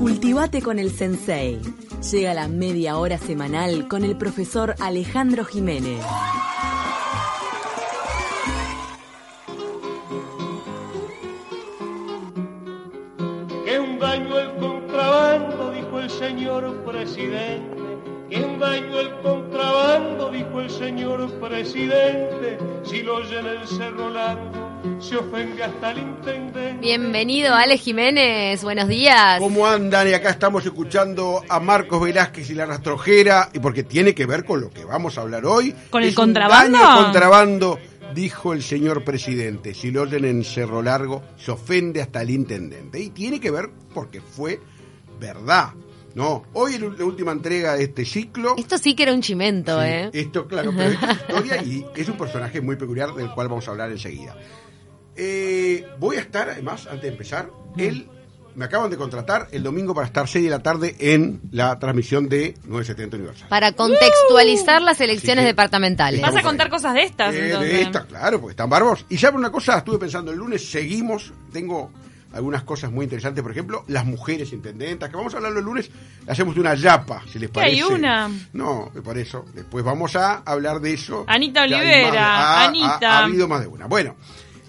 Cultivate con el Sensei. Llega la media hora semanal con el profesor Alejandro Jiménez. Que un daño el contrabando, dijo el señor presidente. Que un daño el contrabando, dijo el señor presidente. Si lo llena el cerro largo, se ofende hasta el intendente. Bienvenido, Ale Jiménez. Buenos días. ¿Cómo andan? Y acá estamos escuchando a Marcos Velázquez y la rastrojera, y porque tiene que ver con lo que vamos a hablar hoy. ¿Con el Es contrabando? contrabando, dijo el señor presidente. Si lo oyen en Cerro Largo, se ofende hasta el intendente. Y tiene que ver porque fue verdad. No, hoy es la última entrega de este ciclo. Esto sí que era un chimento, Sí, ¿eh? Esto, claro, pero es historia y es un personaje muy peculiar del cual vamos a hablar enseguida. Eh, voy a estar, además, antes de empezar, el, me acaban de contratar el domingo para estar 6 de la tarde en la transmisión de 970 Universal. Para contextualizar las elecciones Así que- departamentales. Vas a contar ahí. cosas de estas, Eh, entonces. de esta, claro, porque están bárbaros. Y saben una cosa, estuve pensando, el lunes seguimos, tengo algunas cosas muy interesantes, por ejemplo, las mujeres intendentas, que vamos a hablarlo el lunes, hacemos una yapa, si les ¿Qué hay parece. una? No, por eso, después vamos a hablar de eso. Anita Olivera, más ha- Anita. Ha, ha habido más de una. Bueno.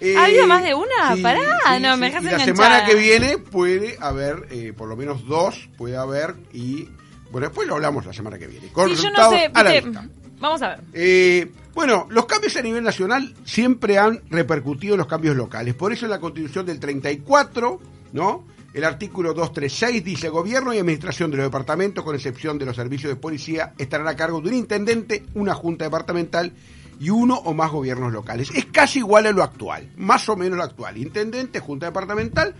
Eh, ¿Ha habido más de una? Pará, no, me dejas Y la enganchada. semana que viene puede haber, eh, por lo menos dos, puede haber, y bueno, después lo hablamos la semana que viene. Con Sí, yo no sé, a la viste, vista. Vamos a ver. Eh, bueno, los cambios a nivel nacional siempre han repercutido en los cambios locales. Por eso en la Constitución del 34, ¿no? El artículo 236 dice, gobierno y administración de los departamentos, con excepción de los servicios de policía, estarán a cargo de un intendente, una junta departamental y uno o más gobiernos locales. Es casi igual a lo actual, más o menos lo actual. Intendente, junta departamental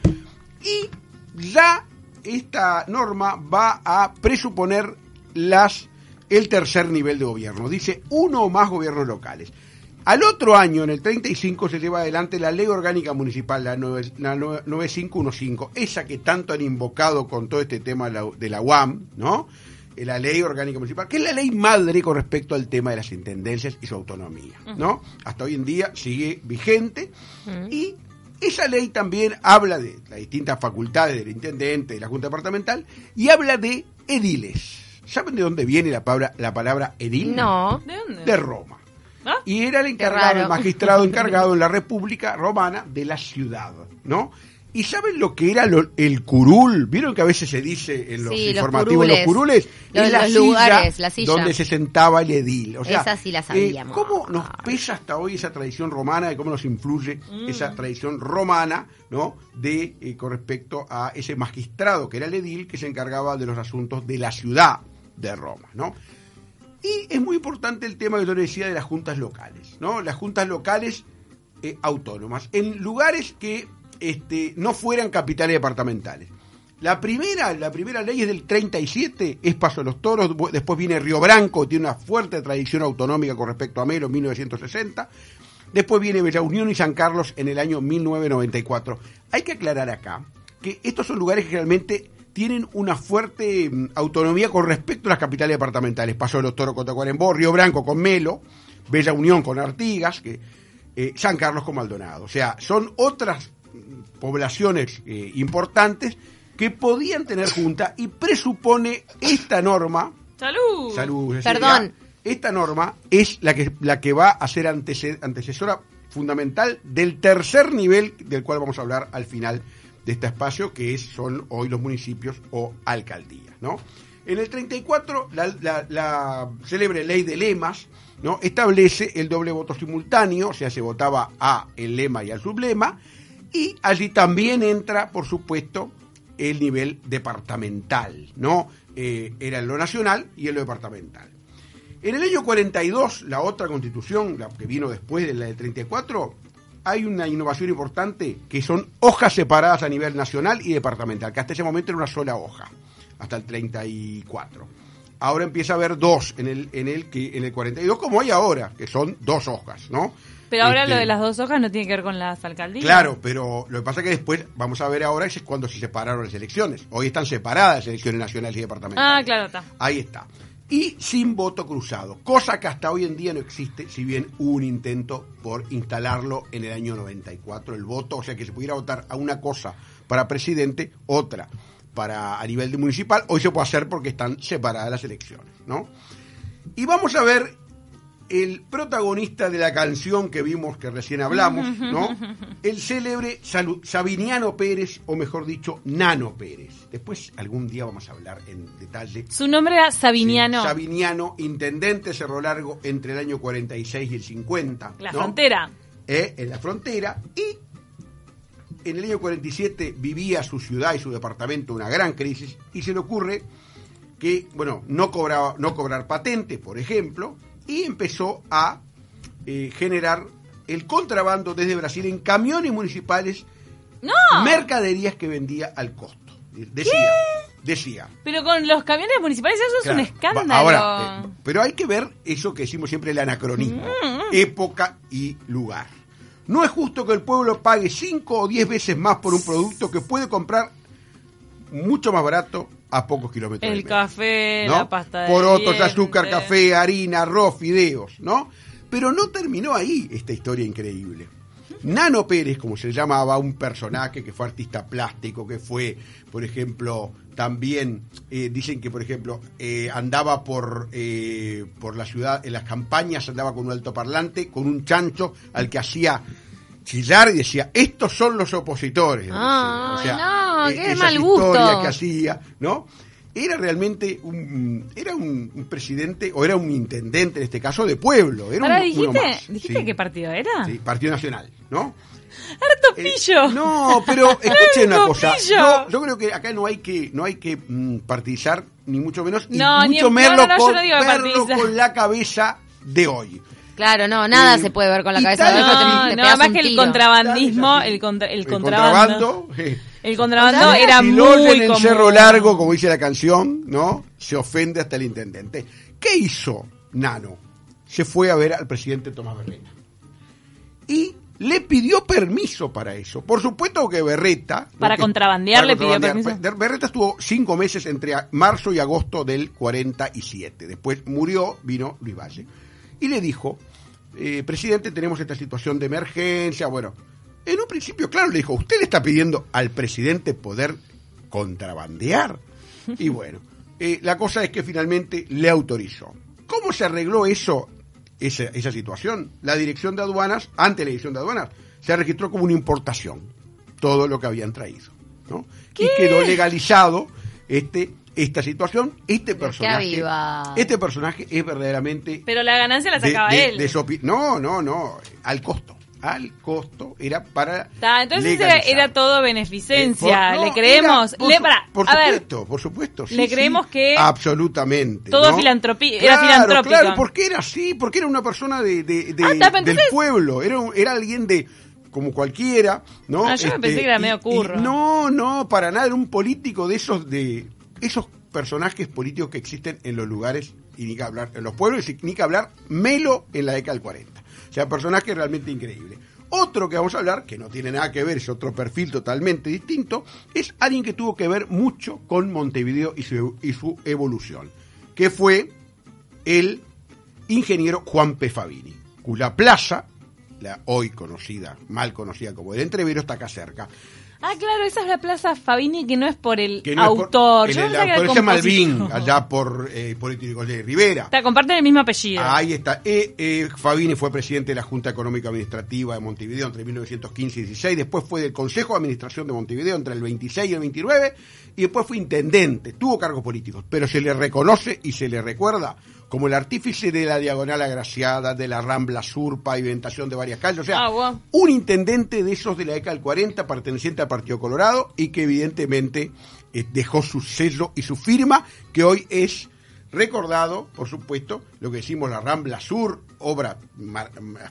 y ya esta norma va a presuponer las el tercer nivel de gobierno. Dice uno o más gobiernos locales. Al otro año, en el 35, se lleva adelante la ley orgánica municipal, la, nueve- la nueve- 9515, esa que tanto han invocado con todo este tema de la, de la UAM, ¿no? La ley orgánica municipal, que es la ley madre con respecto al tema de las intendencias y su autonomía, ¿no? Hasta hoy en día sigue vigente y esa ley también habla de las distintas facultades del intendente, de la Junta Departamental, y habla de ediles. ¿Saben de dónde viene la palabra, la palabra edil? No. ¿De dónde? De Roma. ¿Ah? Y era el encargado, el magistrado encargado en la República Romana de la ciudad, ¿no? ¿Y saben lo que era lo- el curul? ¿Vieron que a veces se dice en los Sí, los informativos los curules. curules? Los- la los silla lugares, la silla. donde se sentaba el edil. O sea, Esa sí la eh, sabíamos. ¿Cómo nos pesa hasta hoy esa tradición romana y cómo nos influye Mm. esa tradición romana, ¿no? De eh, con respecto a ese magistrado que era el edil que se encargaba de los asuntos de la ciudad de Roma, ¿no? Y es muy importante el tema que yo le decía de las juntas locales, ¿no? Las juntas locales eh, autónomas, en lugares que este, no fueran capitales departamentales. La primera, ley es del 37, es Paso de los Toros, después viene Río Branco, tiene una fuerte tradición autonómica con respecto a Melo, 1960. Después viene Bella Unión y San Carlos en el año 1994. Hay que aclarar acá que estos son lugares que realmente tienen una fuerte mm, autonomía con respecto a las capitales departamentales. Paso de los Toros con Tacuarembó, Río Branco con Melo, Bella Unión con Artigas, que, eh, San Carlos con Maldonado. O sea, son otras poblaciones eh, importantes que podían tener junta y presupone esta norma ¡Salud! Salud, Cecilia. Perdón. Esta norma es la que, la que va a ser antece- antecesora fundamental del tercer nivel del cual vamos a hablar al final de este espacio, que es, son hoy los municipios o alcaldías. ¿no? En el 34, la, la- la célebre ley de lemas ¿no? establece el doble voto simultáneo, o sea, se votaba a el lema y al sublema, y allí también entra, por supuesto, el nivel departamental, ¿no? Eh, era lo nacional y en lo departamental. En el año 42, la otra constitución, la que vino después de la del 34, hay una innovación importante que son hojas separadas a nivel nacional y departamental, que hasta ese momento era una sola hoja, hasta el 34. Ahora empieza a haber dos en el, en el, en el 42, como hay ahora, que son dos hojas, ¿no? Pero ahora Este, lo de las dos hojas no tiene que ver con las alcaldías. Claro, pero lo que pasa es que después, vamos a ver ahora, es cuando se separaron las elecciones. Hoy están separadas las elecciones nacionales y departamentales. Ah, claro, está. Ahí está. Y sin voto cruzado, cosa que hasta hoy en día no existe, si bien hubo un intento por instalarlo en el año 94, el voto, o sea que se pudiera votar a una cosa para presidente, otra para a nivel de municipal, hoy se puede hacer porque están separadas las elecciones, ¿no? Y vamos a ver el protagonista de la canción que vimos que recién hablamos, ¿no? El célebre Sabiniano Pérez, o mejor dicho, Nano Pérez. Después algún día vamos a hablar en detalle. Su nombre era Sabiniano. Sí, Sabiniano, intendente Cerro Largo entre el año 46 y el 50. la ¿no? frontera. eh, en la frontera y en el año 47 vivía su ciudad y su departamento una gran crisis y se le ocurre que, bueno, no, cobraba, no cobrar patente, por ejemplo, y empezó a eh, generar el contrabando desde Brasil en camiones municipales, ¡No! mercaderías que vendía al costo. Decía, decía. Pero con los camiones municipales eso es un escándalo. Ahora, eh, pero hay que ver eso que decimos siempre el anacronismo, Mm, época y lugar. No es justo que el pueblo pague 5 o 10 veces más por un producto que puede comprar mucho más barato a pocos kilómetros. el del medio, café, ¿no? la pasta de Porotos, azúcar, café, harina, arroz, fideos, ¿no? Pero no terminó ahí esta historia increíble. Nano Pérez, como se llamaba, un personaje que fue artista plástico, que fue, por ejemplo, también eh, dicen que, por ejemplo, eh, andaba por, eh, por la ciudad, en las campañas andaba con un altoparlante, con un chancho al que hacía chillar y decía, estos son los opositores. Ay, no, qué esas mal gusto. que hacía, ¿no? Era realmente un, era un, un presidente, o era un intendente en este caso, de pueblo. Era Ahora un- dijiste, más. dijiste Sí. qué partido era. Sí, Partido Nacional, ¿no? Harto Eh, pillo. no, pero escuchen una cosa. Yo, yo creo que acá no hay que no hay que mm, partidizar ni mucho menos y No, ni mucho en- menos no, no, no, no con la cabeza de hoy. Claro, no, nada Eh, se puede ver con la cabeza tal- te- No, te no, pegas más que el tiro. contrabandismo, el, contra- el El contrabando. contrabando, eh, El contrabando ¿Sabes? era si muy en común. Cerro Largo, como dice la canción, ¿no? Se ofende hasta el intendente. ¿Qué hizo Nano? Se fue a ver al presidente Tomás Berreta. Y le pidió permiso para eso. Por supuesto que Berreta... Para porque- contrabandear le pidió permiso. Berreta estuvo cinco meses entre marzo y agosto del 47. Después murió, vino Luis Valle. Y le dijo, eh, presidente, tenemos esta situación de emergencia. Bueno, en un principio, claro, le dijo, usted le está pidiendo al presidente poder contrabandear. Y bueno, eh, la cosa es que finalmente le autorizó. ¿Cómo se arregló eso, esa, esa situación? La dirección de aduanas, ante la dirección de aduanas, se registró como una importación todo lo que habían traído. ¿no? Y quedó legalizado este esta situación. Este personaje, este personaje es verdaderamente Pero la ganancia la sacaba de- él. de no, no, no, al costo. Al costo era para. Ta, entonces era, legalizar. era todo Eh, beneficencia. por- no, le creemos. era- por le, pará, por a ver, supuesto, por supuesto. sí, le sí, creemos que absolutamente. todo ¿no? filantropi- era Claro, filantrópico. Claro, porque era así, porque era una persona de, de- de- Ah, está, del pueblo, era, era alguien de como cualquiera, ¿no? Este, Ah, yo me pensé que era medio curro. no, no, para nada, era un político de esos de esos personajes políticos que existen en los lugares y ni que hablar en los pueblos y ni que hablar Melo en la década del 40. O sea, personaje realmente increíble. Otro que vamos a hablar, que no tiene nada que ver, es otro perfil totalmente distinto, es alguien que tuvo que ver mucho con Montevideo y su, y su evolución, que fue el ingeniero Juan P. Fabini, cuya plaza, la hoy conocida, mal conocida como el Entrevero, está acá cerca. Ah, claro, esa es la Plaza Fabini que no es por el no es por- autor. el- Yo autor Malvin, allá por eh, Político de Rivera. Está, comparten el mismo apellido. Ahí está. Eh, eh, Fabini fue presidente de la Junta Económica Administrativa de Montevideo entre 1915 y 16. Después fue del Consejo de Administración de Montevideo entre el 26 y el 29. Y después fue intendente. Tuvo cargos políticos. Pero se le reconoce y se le recuerda como el artífice de la diagonal agraciada, de la Rambla Sur, pavimentación de varias calles. O sea, Ah, un intendente de esos de la década del 40, perteneciente al Partido Colorado, y que evidentemente eh, dejó su sello y su firma, que hoy es recordado, por supuesto, lo que decimos la Rambla Sur, obra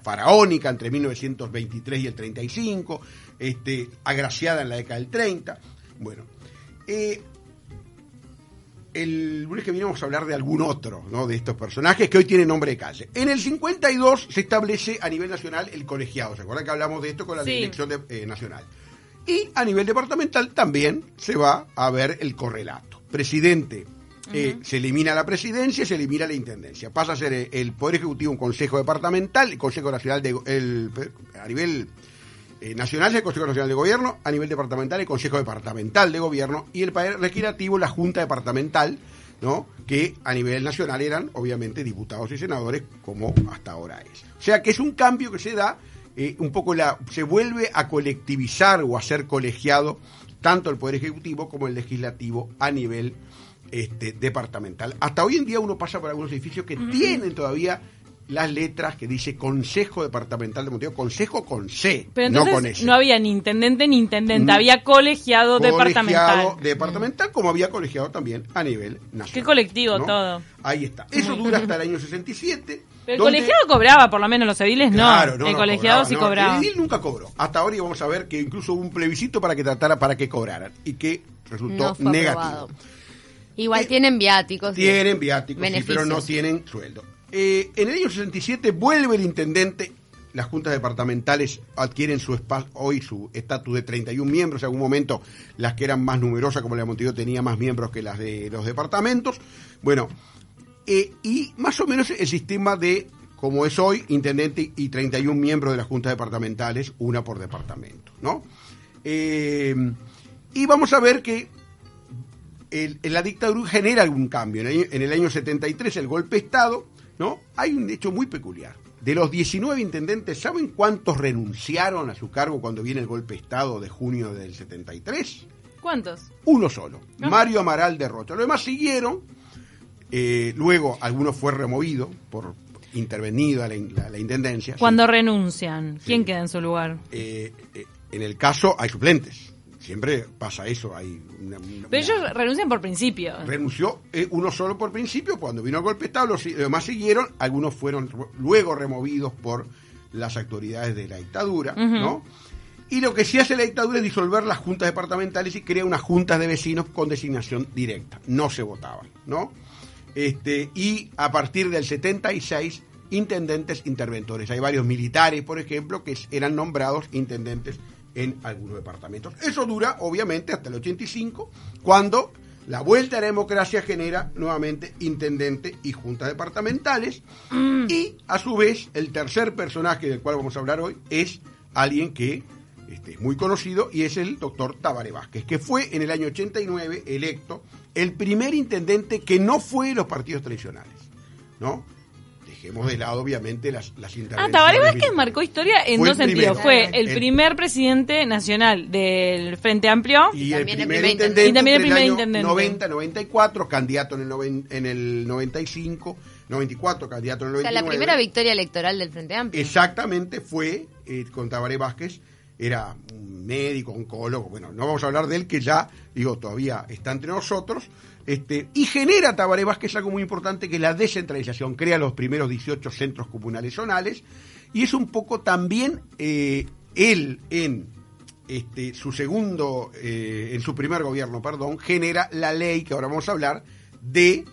faraónica entre 1923 y el 35, este, agraciada en la década del 30. Bueno, eh, el lunes que viene vamos a hablar de algún otro ¿no? de estos personajes que hoy tienen nombre de calle. En el 52 se establece a nivel nacional el colegiado. ¿Se acuerdan que hablamos de esto con la Sí. dirección de- eh, nacional? Y a nivel departamental también se va a ver el correlato. Presidente. eh, se elimina la presidencia, se elimina la intendencia. Pasa a ser el Poder Ejecutivo un consejo departamental, el Consejo Nacional de, el, a nivel eh, nacional es el Consejo Nacional de Gobierno, a nivel departamental el Consejo Departamental de Gobierno y el Poder Legislativo la Junta Departamental, ¿no? que a nivel nacional eran obviamente diputados y senadores como hasta ahora es. O sea que es un cambio que se da, eh, un poco la, se vuelve a colectivizar o a ser colegiado tanto el Poder Ejecutivo como el Legislativo a nivel este, departamental. Hasta hoy en día uno pasa por algunos edificios que tienen todavía las letras que dice Consejo Departamental de Montevideo, Consejo con C, Pero no con S. no había ni intendente ni intendente, Mm. había colegiado, departamental. Colegiado departamental, como había colegiado también a nivel nacional. Qué colectivo ¿no? todo. Ahí está. Eso dura hasta el año 67. Pero el donde- colegiado cobraba, por lo menos los ediles no. Claro, el no, colegiado sí no. cobraba. El edil nunca cobró. Hasta ahora íbamos a ver que incluso hubo un plebiscito para que tratara, para que cobraran y que resultó No fue negativo. aprobado. Igual Eh, tienen viáticos. Tienen viáticos, sí, pero no tienen sueldo. Eh, en el año 67 vuelve el intendente, las juntas departamentales adquieren su hoy su estatus de 31 miembros, en algún momento las que eran más numerosas, como la de Montevideo, tenía más miembros que las de los departamentos. Bueno, eh, y más o menos el sistema de, como es hoy, intendente y 31 miembros de las juntas departamentales, una por departamento, ¿no? Eh, y vamos a ver que la dictadura genera algún cambio. En el, año, en el año 73, el golpe de Estado, ¿no? Hay un hecho muy peculiar. De los 19 intendentes, ¿saben cuántos renunciaron a su cargo cuando viene el golpe de Estado de junio del 73? ¿Cuántos? Uno solo. Mario Amaral de Rocha. Los demás siguieron, eh, luego alguno fue removido por intervenido a la, in- la- la intendencia. Cuando renuncian, ¿quién Sí. queda en su lugar? Eh, eh, en el caso hay suplentes. Siempre pasa eso. Hay una- una- Pero ellos renuncian por principio. renunció eh, uno solo por principio, cuando vino el golpe de Estado, los demás siguieron, algunos fueron luego removidos por las autoridades de la dictadura. ¿no? Y lo que sí hace la dictadura es disolver las juntas departamentales y crea unas juntas de vecinos con designación directa. No se votaban, ¿no? Este, y a partir del 76, intendentes interventores. Hay varios militares, por ejemplo, que eran nombrados intendentes en algunos departamentos. Eso dura, obviamente, hasta el 85, cuando la vuelta a la democracia genera nuevamente intendente y juntas departamentales. Y, a su vez, el tercer personaje del cual vamos a hablar hoy es alguien que este, es muy conocido y es el doctor Tabaré Vázquez, que fue en el año 89 electo el primer intendente que no fue de los partidos tradicionales, ¿no? Dejemos de lado, obviamente, las, las Ah, intervenciones. Tabaré Vázquez marcó historia en Fue dos el sentidos. Fue el El- primer presidente nacional del Frente Amplio. Y el también el primer primer intendente, Y también el primer año intendente. 90, 94, candidato en el, noven- en el 95, 94, candidato en el O sea, 99. la primera victoria electoral del Frente Amplio. Exactamente fue eh, con Tabaré Vázquez, era un médico, oncólogo, bueno, no vamos a hablar de él que ya, digo, todavía está entre nosotros, este, y genera Tabaré Vázquez algo muy importante que es la descentralización, crea los primeros 18 centros comunales zonales, y es un poco también eh, él en este, su segundo, eh, en su primer gobierno, perdón, genera la ley que ahora vamos a hablar de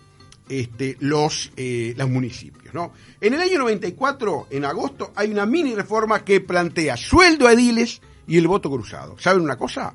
este, los, eh, los municipios. ¿no? En el año 94, en agosto, hay una mini reforma que plantea sueldo a ediles y el voto cruzado. ¿Saben una cosa?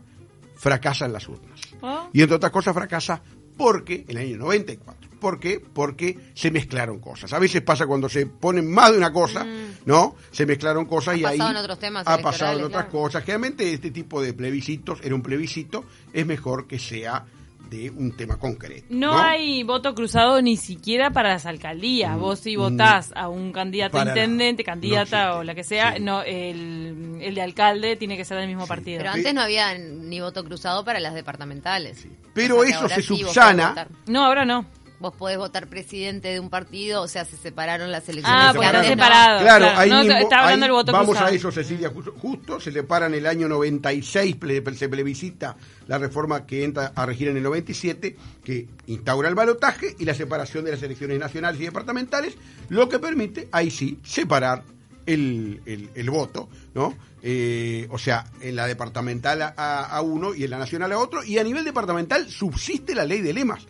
Fracasan las urnas. Oh. Y entre otras cosas fracasa porque, en el año 94. ¿Por qué? Porque se mezclaron cosas. A veces pasa cuando se ponen más de una cosa, ¿no? Se mezclaron cosas Mm. Ha y ahí... otros temas Ha pasado en otras claro. cosas. Generalmente este tipo de plebiscitos, era un plebiscito, es mejor que sea de un tema concreto. No, No, hay voto cruzado ni siquiera para las alcaldías. Vos si votás a un candidato intendente, nada. candidata No o la que sea, Sí. no el, el de alcalde tiene que ser del mismo partido. Pero antes no había ni voto cruzado para las departamentales. Pero O sea, que eso se subsana. No, ahora no. Vos podés votar presidente de un partido, o sea, se separaron las elecciones. Ah, Se porque están Antes no. separados. Claro, claro. ahí No, mismo, está hablando ahí del voto vamos cruzado. a eso, Cecilia, justo, justo se le para en el año 96, ple- se plebiscita la reforma que entra a regir en el 97, que instaura el balotaje y la separación de las elecciones nacionales y departamentales, lo que permite, ahí sí, separar el, el- el voto, ¿no? Eh, o sea, en la departamental a, a uno y en la nacional a otro, y a nivel departamental subsiste la ley de lemas.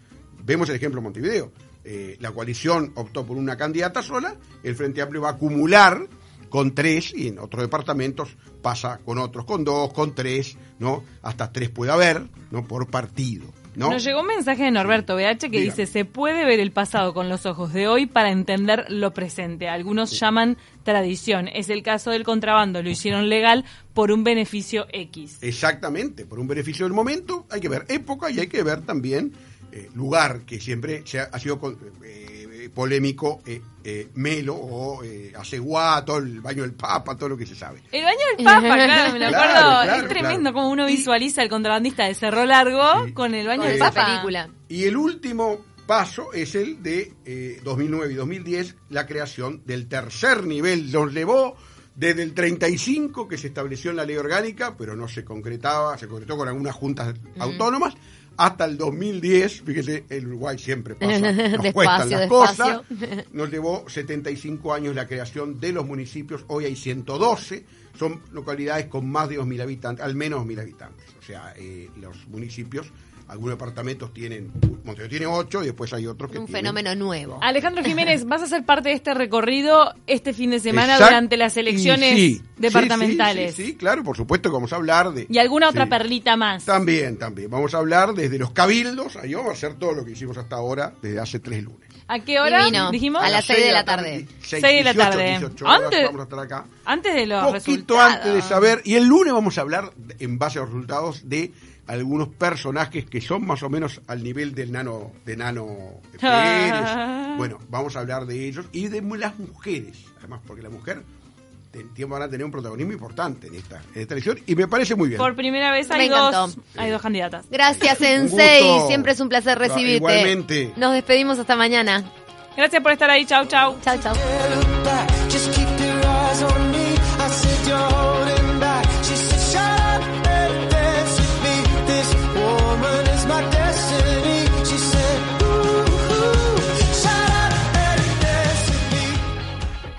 Vemos el ejemplo de Montevideo. Eh, la coalición optó por una candidata sola, el Frente Amplio va a acumular con tres y en otros departamentos pasa con otros con dos, con tres, ¿no? Hasta tres puede haber, ¿no? Por partido. ¿no? Nos llegó un mensaje de Norberto BH que Dígame. dice, se puede ver el pasado con los ojos de hoy para entender lo presente. Algunos llaman tradición. Es el caso del contrabando, lo hicieron legal por un beneficio X. Exactamente, por un beneficio del momento hay que ver época y hay que ver también eh, lugar, que siempre se ha, ha sido con- eh, polémico, eh, eh, Melo o eh, Aceguá, todo el baño del Papa, todo lo que se sabe. El baño del Papa, claro, me lo acuerdo. claro, es tremendo claro. como uno Y- visualiza el contrabandista de Cerro Largo Sí. con el baño del Papa. película. Y el último paso es el de eh, 2009 y 2010, la creación del tercer nivel. Nos llevó desde el 35 que se estableció en la ley orgánica, pero no se concretaba, se concretó con algunas juntas autónomas, hasta el 2010, fíjese, el Uruguay siempre pasa, nos Despacio, cuestan las despacio. cosas, nos llevó 75 años la creación de los municipios, hoy hay 112, son localidades con más de 2.000 habitantes, al menos 2.000 habitantes. O sea, eh, los municipios, algunos departamentos tienen, Montevideo tiene 8 y después hay otros que Un tienen... fenómeno nuevo. Alejandro Jiménez, ¿vas a ser parte de este recorrido este fin de semana Exact- durante las elecciones sí, departamentales? Sí, sí, sí, claro, por supuesto que vamos a hablar de... ¿Y alguna otra Sí. perlita más? También, también. Vamos a hablar desde los cabildos, ahí vamos a hacer todo lo que hicimos hasta ahora, desde hace tres lunes. ¿A qué hora Divino. dijimos? A las seis de la tarde. seis, Seis de la 18, tarde. 18 horas, Antes- vamos a estar acá. Antes de los poquito resultados. antes de saber, y el lunes vamos a hablar, en base a los resultados, de algunos personajes que son más o menos al nivel del nano, de nano Pérez. bueno, vamos a hablar de ellos y de las mujeres, además, porque la mujer van a tener un protagonismo importante en esta, en esta elección, y me parece muy bien. Por primera vez hay dos, hay dos candidatas. Gracias, Sensei. Siempre es un placer recibirte. Igualmente. Nos despedimos hasta mañana. Gracias por estar ahí. Chau, chau. Chao, chao.